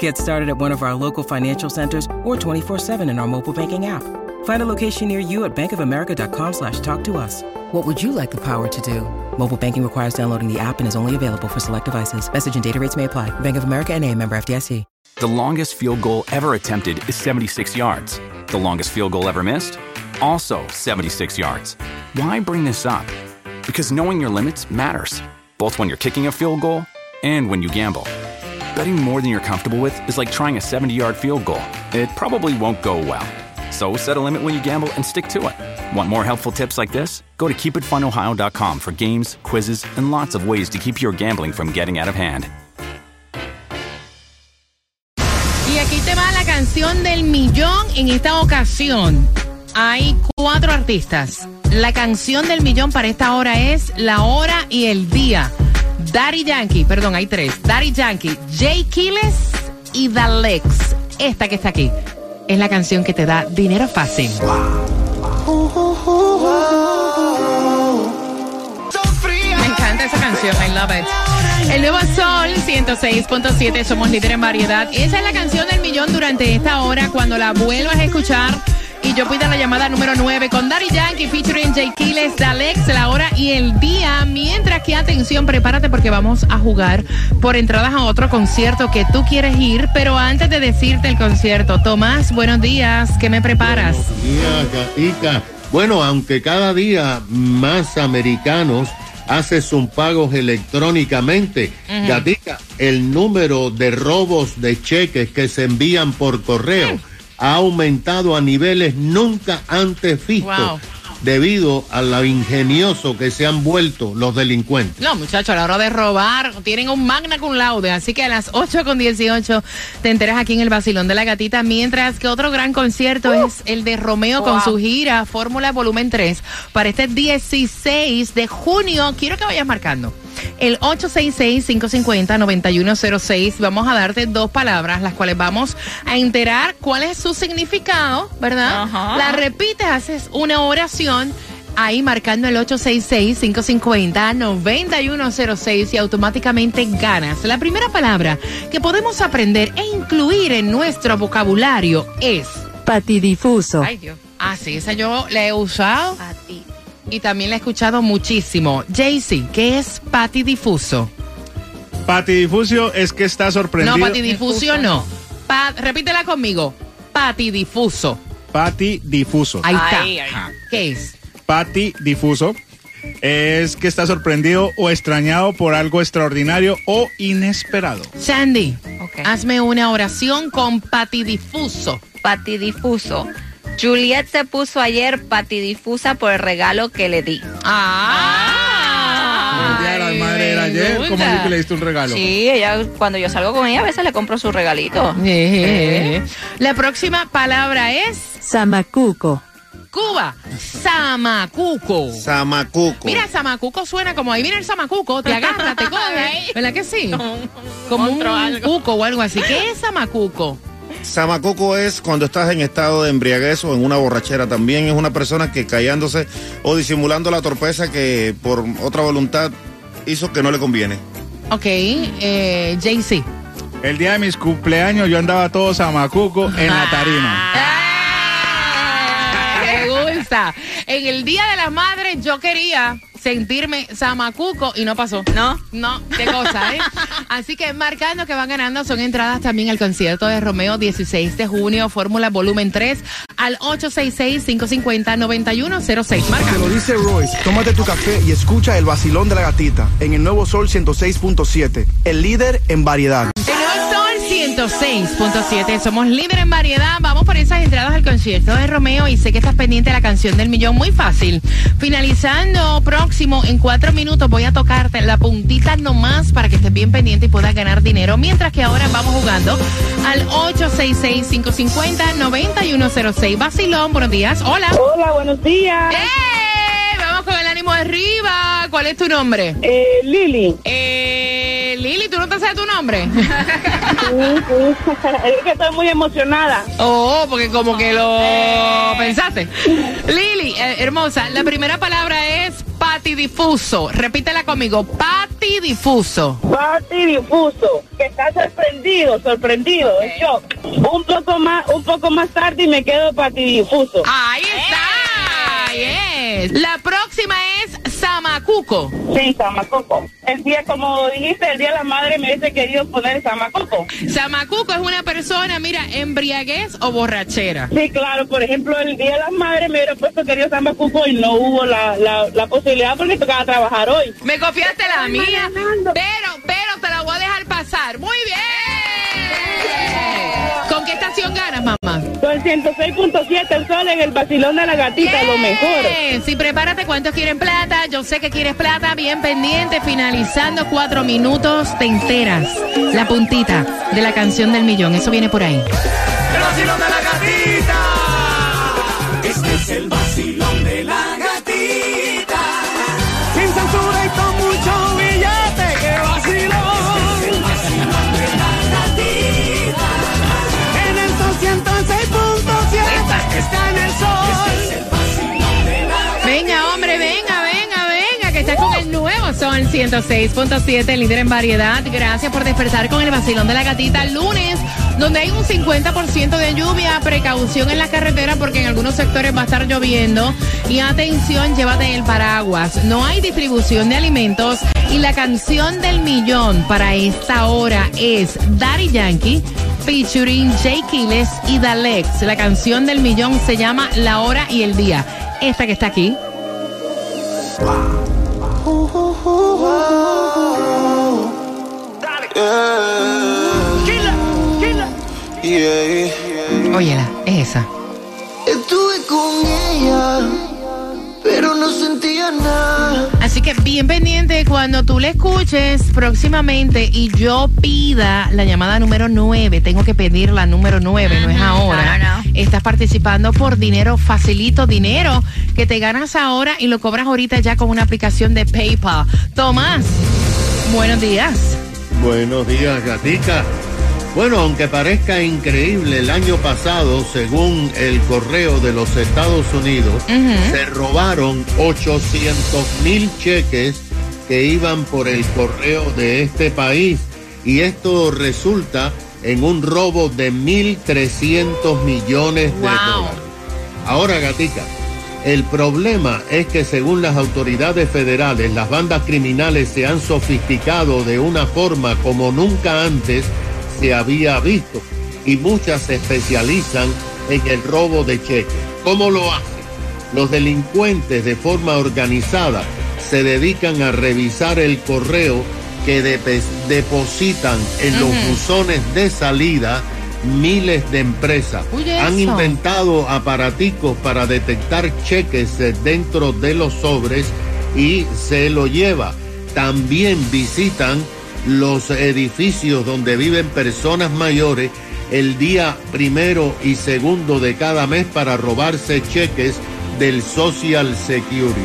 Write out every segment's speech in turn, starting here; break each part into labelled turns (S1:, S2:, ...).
S1: Get started at one of our local financial centers or 24-7 in our mobile banking app. Find a location near you at bankofamerica.com slash talk to us. What would you like the power to do? Mobile banking requires downloading the app and is only available for select devices. Message and data rates may apply. Bank of America and a member FDIC.
S2: The longest field goal ever attempted is 76 yards. The longest field goal ever missed? Also 76 yards. Why bring this up? Because knowing your limits matters, both when you're kicking a field goal and when you gamble. Betting more than you're comfortable with is like trying a 70 yard field goal. It probably won't go well. So set a limit when you gamble and stick to it. Want more helpful tips like this? Go to keepitfunohio.com for games, quizzes, and lots of ways to keep your gambling from getting out of hand.
S3: Y aquí te va la canción del millón en esta ocasión. Hay cuatro artistas. La canción del millón para esta hora es La Hora y el Día. Daddy Yankee, perdón, hay tres. Daddy Yankee, Jay Kiles y Dalex. Esta que está aquí es la canción que te da dinero fácil. Me encanta esa canción, I love it. El nuevo Sol 106.7, somos líder en variedad. Esa es la canción del millón durante esta hora. Cuando la vuelvas a escuchar, yo pido la llamada número 9 con Daddy Yankee featuring Jay Kiles, Dalex, la hora y el día. Mientras que, atención, prepárate porque vamos a jugar por entradas a otro concierto que tú quieres ir. Pero antes de decirte el concierto, Tomás, buenos días, ¿qué me preparas?
S4: Buenos días, Gatica. Bueno, aunque cada día más americanos hacen sus pagos electrónicamente, Gatica, el número de robos de cheques que se envían por correo ha aumentado a niveles nunca antes vistos.
S3: Wow.
S4: Debido a lo ingenioso que se han vuelto los delincuentes.
S3: No, muchachos, a la hora de robar, tienen un magna cum laude. Así que a las 8 con 18 te enteras aquí en el Basilón de la Gatita. Mientras que otro gran concierto es el de Romeo con su gira Fórmula Volumen 3 para este 16 de junio. Quiero que vayas marcando. El 866-550-9106. Vamos a darte dos palabras, las cuales vamos a enterar cuál es su significado, ¿verdad?
S5: Ajá.
S3: La repites, haces una oración ahí marcando el 866-550-9106 y automáticamente ganas. La primera palabra que podemos aprender e incluir en nuestro vocabulario es...
S5: Patidifuso.
S3: Ay Dios. Ah, sí, esa yo la he usado
S5: A ti.
S3: Y también la he escuchado muchísimo. Jaycee, ¿qué es patidifuso?
S6: Patidifusio es que está sorprendido.
S3: No, patidifusio no. Pa- repítela conmigo. Patidifuso.
S6: Patidifuso.
S3: Ahí está. ¿Qué es?
S6: Patidifuso es que está sorprendido o extrañado por algo extraordinario o inesperado.
S3: Sandy, hazme una oración con patidifuso.
S5: Patidifuso. Juliet se puso ayer patidifusa por el regalo que le di.
S3: Ah.
S6: el día de las madres era ayer. ¿Cómo así que le diste un regalo?
S5: Sí, ella cuando yo salgo con ella a veces le compro su regalito.
S3: Eh. La próxima palabra es
S7: Samacuco.
S3: Cuba. Samacuco.
S4: Samacuco.
S3: Mira, Samacuco suena como ahí viene el Samacuco, te agarra, te coge. ¿Verdad que sí? Como un
S5: algo.
S3: cuco o algo así. ¿Qué es Samacuco?
S8: Samacoco es cuando estás en estado de embriaguez o en una borrachera. También es una persona que callándose o disimulando la torpeza que por otra voluntad hizo que no le conviene.
S3: Ok, eh, JC.
S6: El día de mis cumpleaños yo andaba todo samacuco en la tarima.
S3: Ah, Me gusta. En el Día de las Madres yo quería sentirme samacuco y no pasó.
S5: ¿No?
S3: No, qué cosa, ¿eh? Así que marcando que van ganando son entradas también al concierto de Romeo 16 de junio, Fórmula Volumen 3, al 866-550-9106. Marca.
S9: Te lo dice Royce, tómate tu café y escucha el vacilón de la gatita en el nuevo Sol 106.7, el líder en variedad.
S3: El nuevo Sol 106.7. Somos líder en variedad. Vamos por al concierto de Romeo y sé que estás pendiente de la canción del millón. Muy fácil. Finalizando próximo, en cuatro minutos voy a tocarte la puntita nomás para que estés bien pendiente y puedas ganar dinero. Mientras que ahora vamos jugando al 866-550-9106. Basilón, buenos días. Hola.
S7: Hola, buenos días.
S3: ¡Eh! Vamos con el ánimo arriba. ¿Cuál es tu nombre?
S7: Eh, Lili.
S3: Eh, Lili, ¿tú no te sabes tu nombre?
S7: Sí, sí. es que estoy muy emocionada.
S3: Oh, porque como que lo pensaste. Lili, eh, hermosa, la primera palabra es patidifuso. Repítela conmigo, patidifuso.
S7: Patidifuso. Que está sorprendido, sorprendido. en shock. Un poco más, un poco más tarde y me quedo patidifuso.
S3: Ahí está. Yes. La próxima es Samacuco.
S7: Sí, Samacoco. El día, como dijiste, el día de la madre me hubiese querido poner Samacoco.
S3: Samacuco es una persona, mira, embriaguez o borrachera.
S7: Sí, claro. Por ejemplo, el día de las madres me hubiera puesto querido Samacoco y no hubo la, la, la posibilidad porque tocaba trabajar hoy.
S3: Me confiaste la mía, pero, pero te la voy a dejar pasar. Muy bien. Mamá?
S7: Con 106.7 el sol en el vacilón de la gatita, lo mejor.
S3: Sí, prepárate. ¿Cuántos quieren plata? Yo sé que quieres plata. Bien pendiente. Finalizando cuatro minutos, te enteras. La puntita de la canción del millón. Eso viene por ahí.
S10: El vacilón de la gatita. Este es el
S3: Son 106.7, líder en variedad. Gracias por despertar con el vacilón de la gatita lunes, donde hay un 50% de lluvia. Precaución en la carretera porque en algunos sectores va a estar lloviendo. Y atención, llévate el paraguas. No hay distribución de alimentos. Y la canción del millón para esta hora es Daddy Yankee featuring Jay Quiles y Dalex. La canción del millón se llama La Hora y el Día. Esta que está aquí. Óyela, es esa.
S10: Estuve con ella, pero no sentía nada.
S3: Así que bien pendiente cuando tú le escuches próximamente y yo pida la llamada número 9. Tengo que pedir la número 9, no es ahora.
S5: no, no.
S3: Estás participando por dinero facilito, dinero que te ganas ahora y lo cobras ahorita ya con una aplicación de PayPal. Tomás, buenos días.
S4: Buenos días, gatica. Bueno, aunque parezca increíble, el año pasado, según el correo de los Estados Unidos, se robaron 800 mil cheques que iban por el correo de este país. Y esto resulta en un robo de 1.300 millones de
S3: Wow.
S4: dólares. Ahora, gatica, el problema es que según las autoridades federales, las bandas criminales se han sofisticado de una forma como nunca antes se había visto y muchas se especializan en el robo de cheques. ¿Cómo lo hacen? Los delincuentes de forma organizada se dedican a revisar el correo que depositan en los buzones de salida miles de empresas. Han inventado aparaticos para detectar cheques dentro de los sobres y se lo lleva. También visitan los edificios donde viven personas mayores el día primero y segundo de cada mes para robarse cheques del Social Security.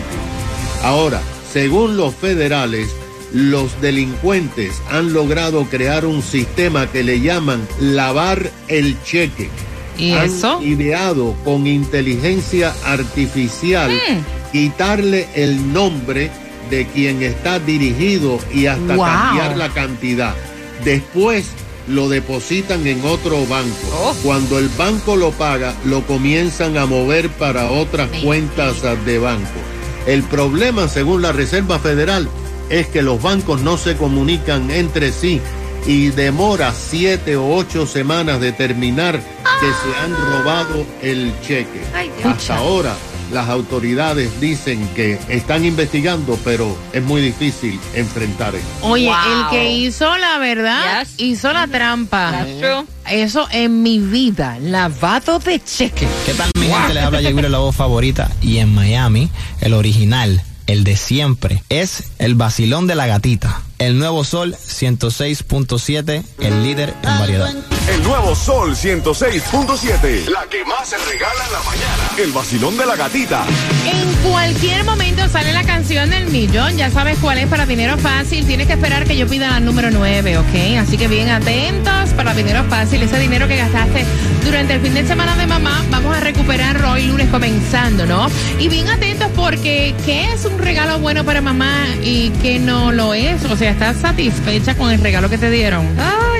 S4: Ahora, según los federales, los delincuentes han logrado crear un sistema que le llaman lavar el cheque.
S3: ¿Y
S4: han
S3: eso?
S4: ideado con inteligencia artificial
S3: Mm.
S4: quitarle el nombre de quien está dirigido y hasta
S3: Wow.
S4: cambiar la cantidad. Después lo depositan en otro banco.
S3: Oh.
S4: Cuando el banco lo paga, lo comienzan a mover para otras cuentas de banco. El problema, según la Reserva Federal, es que los bancos no se comunican entre sí y demora siete o ocho semanas determinar que se han robado el cheque.
S3: Ay.
S4: Hasta ahora las autoridades dicen que están investigando, pero es muy difícil enfrentar eso.
S3: Oye,
S5: Wow.
S3: el que hizo la verdad,
S5: Yes.
S3: hizo la trampa.
S5: That's true.
S3: Eso en mi vida, lavado de cheque.
S11: ¿Qué tal mi gente? Les habla Yeguiro, la voz favorita. Y en Miami, el original, el de siempre, es el vacilón de la gatita. El nuevo sol 106.7, el líder en variedad.
S10: El nuevo Sol 106.7. La que más se regala en la mañana. El vacilón de la gatita.
S3: En cualquier momento sale la canción del millón. Ya sabes cuál es para dinero fácil. Tienes que esperar que yo pida la número 9, ¿ok? Así que bien atentos para dinero fácil. Ese dinero que gastaste durante el fin de semana de mamá, vamos a recuperarlo hoy lunes comenzando, ¿no? Y bien atentos porque ¿qué es un regalo bueno para mamá y qué no lo es? O sea, ¿estás satisfecha con el regalo que te dieron?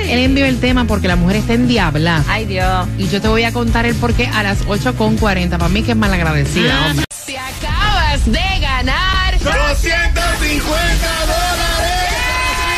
S3: Él envió el tema porque la mujer está en diabla.
S5: Ay, Dios.
S3: Y yo te voy a contar el porqué a las 8.40. Para mí que es malagradecida, hombre. Te acabas de ganar.
S4: 250 dólares.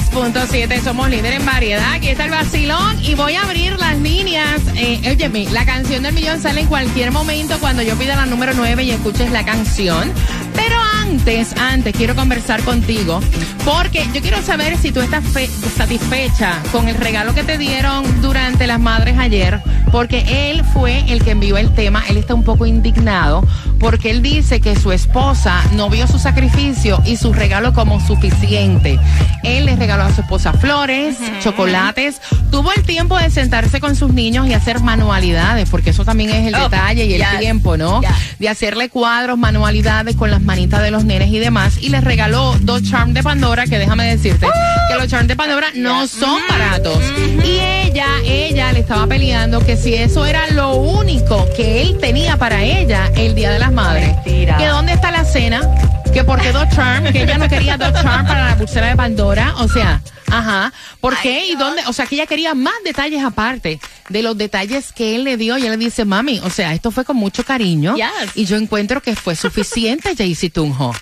S3: 106.7 somos líder en variedad. Aquí está el vacilón y voy a abrir las líneas. Eh, óyeme, la canción del millón sale en cualquier momento cuando yo pida la número 9 y escuches la canción. Pero antes, antes quiero conversar contigo porque yo quiero saber si tú estás fe- satisfecha con el regalo que te dieron durante las madres ayer, porque él fue el que envió el tema. Él está un poco indignado porque él dice que su esposa no vio su sacrificio y su regalo como suficiente. Él le regaló a su esposa flores, chocolates, tuvo el tiempo de sentarse con sus niños y hacer manualidades, porque eso también es el
S5: Oh,
S3: detalle y el tiempo, ¿no?
S5: yes.
S3: De hacerle cuadros, manualidades con las manitas de los nenes y demás. Y les regaló dos charms de Pandora, que déjame decirte que los charms de Pandora no son baratos. Y ella, ella le estaba peleando que si eso era lo único que él tenía para ella el Día de las Madres.
S5: Mentira.
S3: Que dónde está la cena, que porque dos charms, que ella no quería dos charms para la pulsera de Pandora. O sea, ajá. ¿Por qué? ¿Y dónde? O sea, que ella quería más detalles aparte de los detalles que él le dio. Y él le dice, mami, o sea, esto fue con mucho cariño.
S5: Yes.
S3: Y yo encuentro que fue suficiente, Jaycee Tunjo.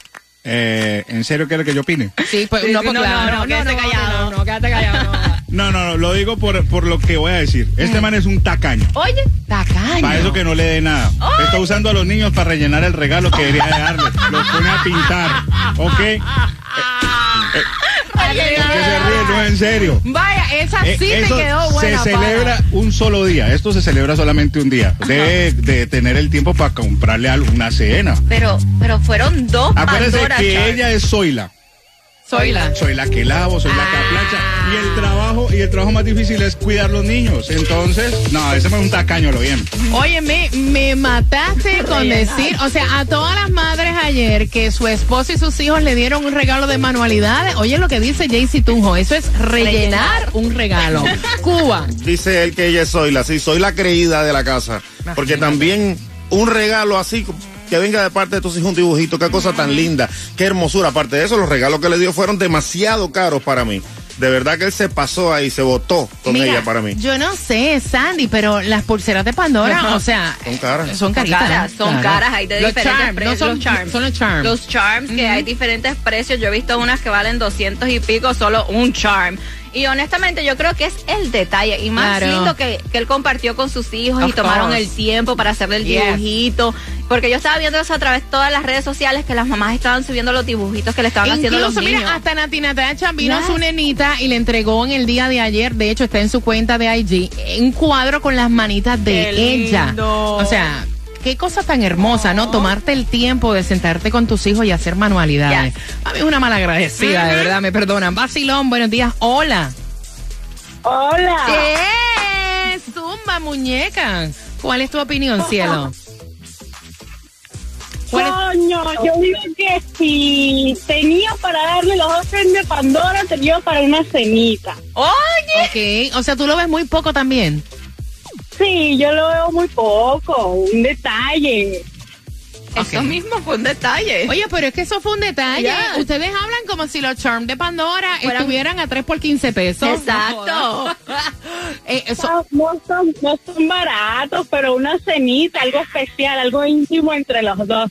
S6: Eh, ¿En serio quiere que yo opine?
S3: Sí, pues
S5: Sí,
S3: no, pues
S5: no,
S3: claro.
S5: no, no, quédate callado.
S3: No, no, quédate callado. no.
S6: No, no, lo digo por, por lo que voy a decir. Este man es un tacaño.
S5: Oye,
S3: Tacaño.
S6: Para eso que no le dé nada. Está usando a los niños para rellenar el regalo que debería de darle. Los pone a pintar. ¿Ok? Eh, eh,
S3: Ay, ay,
S6: que
S3: ay,
S6: se ríe, no en serio.
S3: Vaya, esa
S6: Eh,
S3: sí
S6: eso
S3: quedó buena.
S6: se celebra un solo día. Esto se celebra solamente un día. Debe de tener el tiempo para comprarle algo, una cena.
S5: pero, pero fueron dos
S6: Acuérdese
S5: Pandora
S6: que ella es Zoila.
S3: Soy la.
S6: Soy la que lavo, soy la que plancha. Y el trabajo, y el trabajo más difícil es cuidar los niños. Entonces, no, ese es un tacaño, lo bien.
S3: Oye, me, me mataste con decir, o sea, a todas las madres ayer que su esposo y sus hijos le dieron un regalo de manualidades. Oye, lo que dice Jaycee Tunjo, eso es rellenar un regalo. Cuba.
S8: Dice él que ella es Zoila, sí, soy la creída de la casa. Porque también un regalo así, que venga de parte de tus hijos un dibujito, qué cosa tan linda, qué hermosura. Aparte de eso, los regalos que le dio fueron demasiado caros para mí. De verdad que él se pasó ahí, se votó con
S3: Mira,
S8: ella para mí.
S3: Yo no sé, Sandy, pero las pulseras de Pandora, o sea,
S8: Son caras.
S3: son
S5: Son
S3: caritas.
S5: caras, son caras, hay de
S3: Los
S5: diferentes
S3: charms,
S5: precios.
S3: no son,
S5: los charms.
S3: son los charms.
S5: Los charms, que hay diferentes precios. Yo he visto unas que valen 200 y pico, solo un charm. Y honestamente yo creo que es el detalle y más
S3: Claro.
S5: lindo que, que él compartió con sus hijos
S3: Of
S5: y tomaron
S3: course.
S5: el tiempo para hacerle el
S3: Yes.
S5: dibujito. Porque yo estaba viendo eso a través de todas las redes sociales que las mamás estaban subiendo los dibujitos que le estaban haciendo los niños.
S3: mira, hasta Nati Natacha vino
S5: Yes.
S3: su nenita y le entregó en el día de ayer, de hecho está en su cuenta de IG, un cuadro con las manitas de
S5: Qué
S3: ella.
S5: lindo.
S3: O sea, qué cosa tan hermosa, ¿no? Tomarte el tiempo de sentarte con tus hijos y hacer manualidades.
S5: Yes.
S3: A mí es una mala agradecida, de verdad, me perdonan. Vacilón, buenos días, hola.
S7: Hola.
S3: ¡Eh! Zumba, muñeca. ¿Cuál es tu opinión, cielo? ¿Cuál es-
S7: Coño, yo digo que si tenía para darle los ojos de Pandora, tenía para una cenita.
S5: Oye,
S3: Ok, o sea, tú lo ves muy poco también.
S7: Sí, yo lo veo muy poco, un detalle.
S5: Eso mismo fue un detalle.
S3: Oye, pero es que eso fue un detalle. Ustedes hablan como si los charms de Pandora
S5: Fueran-
S3: estuvieran a 3 por 15 pesos.
S5: Exacto.
S3: Eh, eso-
S7: No, no son, no son baratos, pero una cenita, algo especial, algo íntimo entre los dos.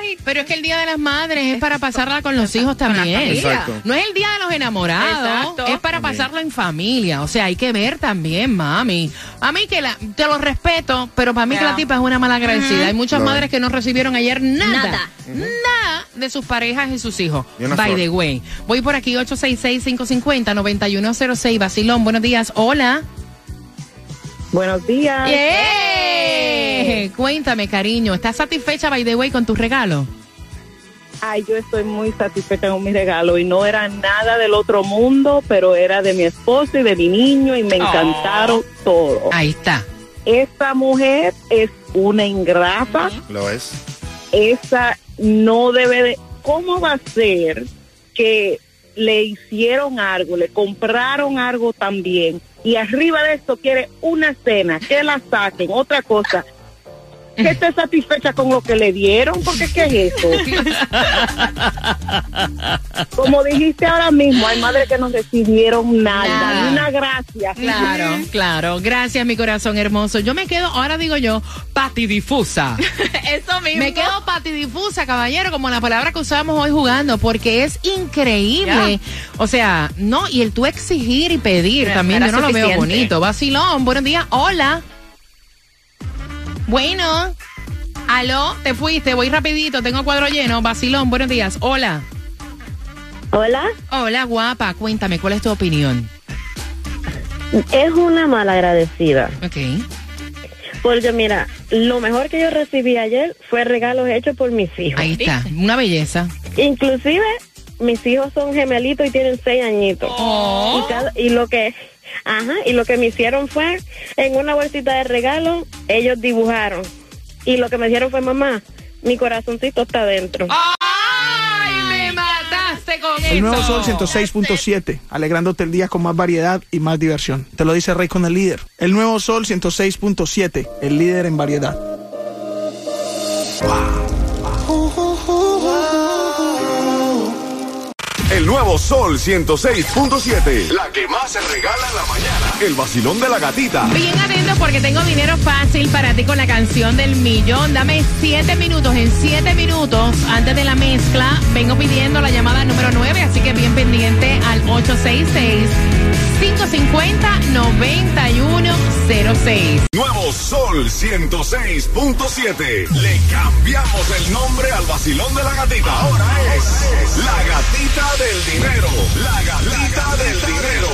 S3: Ay, pero es que el Día de las Madres es para pasarla con los hijos también.
S8: Exacto.
S3: No es el Día de los Enamorados,
S5: Exacto.
S3: es para pasarlo en familia. O sea, hay que ver también, mami. A mí que la, te lo respeto, pero para mí que la tipa es una mala agradecida. Hay muchas madres
S8: es.
S3: que no recibieron ayer nada.
S5: Nada.
S3: Nada de sus parejas y sus hijos.
S8: Una
S3: By
S8: flor.
S3: the way. Voy por aquí, 866-550-9106. Basilón, buenos días. Hola.
S7: Buenos días.
S3: Yeah. Cuéntame, cariño, ¿estás satisfecha, by the way, con tu regalo?
S7: Ay, yo estoy muy satisfecha con mi regalo y no era nada del otro mundo, pero era de mi esposo y de mi niño y me encantaron todo.
S3: Ahí está.
S7: Esta mujer es una ingrata,
S8: Lo es.
S7: esa no debe de... ¿Cómo va a ser que le hicieron algo, le compraron algo también y arriba de esto quiere una cena, que la saquen, otra cosa? Que esté satisfecha con lo que le dieron, porque ¿qué es eso? Como dijiste ahora mismo, hay madres que no recibieron nada,
S3: Nada.
S7: ni una gracia.
S3: Claro, claro. Gracias, mi corazón hermoso. Yo me quedo, ahora digo yo, patidifusa.
S5: Eso mismo.
S3: Me quedo patidifusa, caballero, como la palabra que usamos hoy jugando, porque es increíble. O sea, no, y el tú exigir y pedir también, yo no lo veo bonito. Vacilón, buenos días, hola. Bueno, aló, te fuiste, voy rapidito, tengo cuadro lleno. Vacilón, buenos días, hola.
S12: Hola,
S3: Hola, guapa, cuéntame, ¿cuál es tu opinión?
S12: es una malagradecida.
S3: Ok.
S12: Porque mira, lo mejor que yo recibí ayer fue regalos hechos por mis hijos.
S3: Ahí está, una belleza.
S12: Inclusive, mis hijos son gemelitos y tienen seis añitos.
S3: Oh.
S12: Y, cada- y lo que, ajá, y lo que me hicieron fue, en una bolsita de regalo, ellos dibujaron. Y lo que me dieron fue, mamá, mi corazoncito está dentro.
S3: ¡Ay, me mataste con
S9: El nuevo! Sol 106.7, alegrándote el día con más variedad y más diversión. Te lo dice Rey con el líder. El nuevo Sol 106.7, el líder en variedad.
S10: El nuevo Sol 106.7. La que más se regala en la mañana. El vacilón de la gatita.
S3: Bien atento porque tengo dinero fácil para ti con la canción del millón. Dame siete minutos. En siete minutos, antes de la mezcla, vengo pidiendo la llamada número 9, así que bien pendiente al 866-550-9106.
S10: Nuevo Sol 106.7. Le cambiamos el nombre al vacilón de la gatita. Ahora es la gatita del dinero. La gatita del dinero.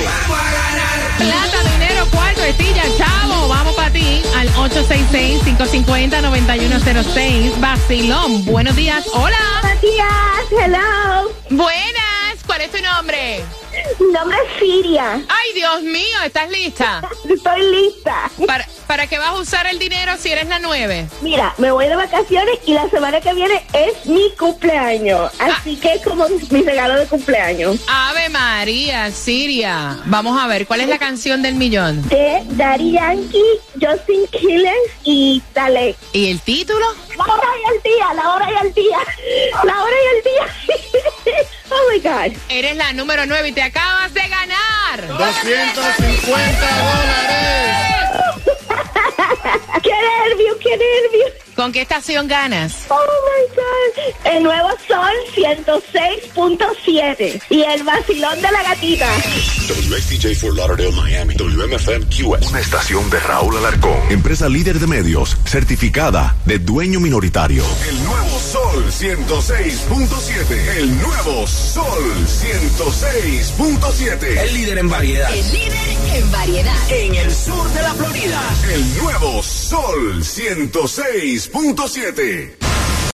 S3: Plata, dinero, cuarto, estilla, chavo. Vamos para ti al 866-550-9106. Vacilón. Buenos días. Hola.
S12: Buenos días, hello.
S3: Buenas. ¿Cuál es tu nombre?
S12: Mi nombre es Siria.
S3: Ay, Dios mío, ¿estás lista?
S12: Estoy lista.
S3: ¿Para, ¿Para qué vas a usar el dinero si eres la 9?
S12: Mira, me voy de vacaciones y la semana que viene es mi cumpleaños. Así que es como mi regalo de cumpleaños.
S3: Ave María, Siria. Vamos a ver, ¿cuál es la canción del millón?
S12: De Daddy Yankee, Justin Killers y Dalek.
S3: ¿Y el título?
S12: La hora y el día, la hora y el día. La hora y el día. Oh my God.
S3: Eres la número 9 y te acabas de ganar.
S8: 250 dólares.
S3: ¿Con qué estación ganas?
S12: Oh my God. El nuevo Sol 106.7 y el vacilón de la gatita.
S10: WXTJ for Lauderdale, Miami. WMFM QS. Una estación de Raúl Alarcón. Empresa líder de medios. Certificada de dueño minoritario. El nuevo Sol 106.7. El nuevo Sol 106.7.
S13: El líder en variedad.
S14: El líder en variedad.
S13: En el sur de la Florida.
S10: El nuevo Sol 106.7.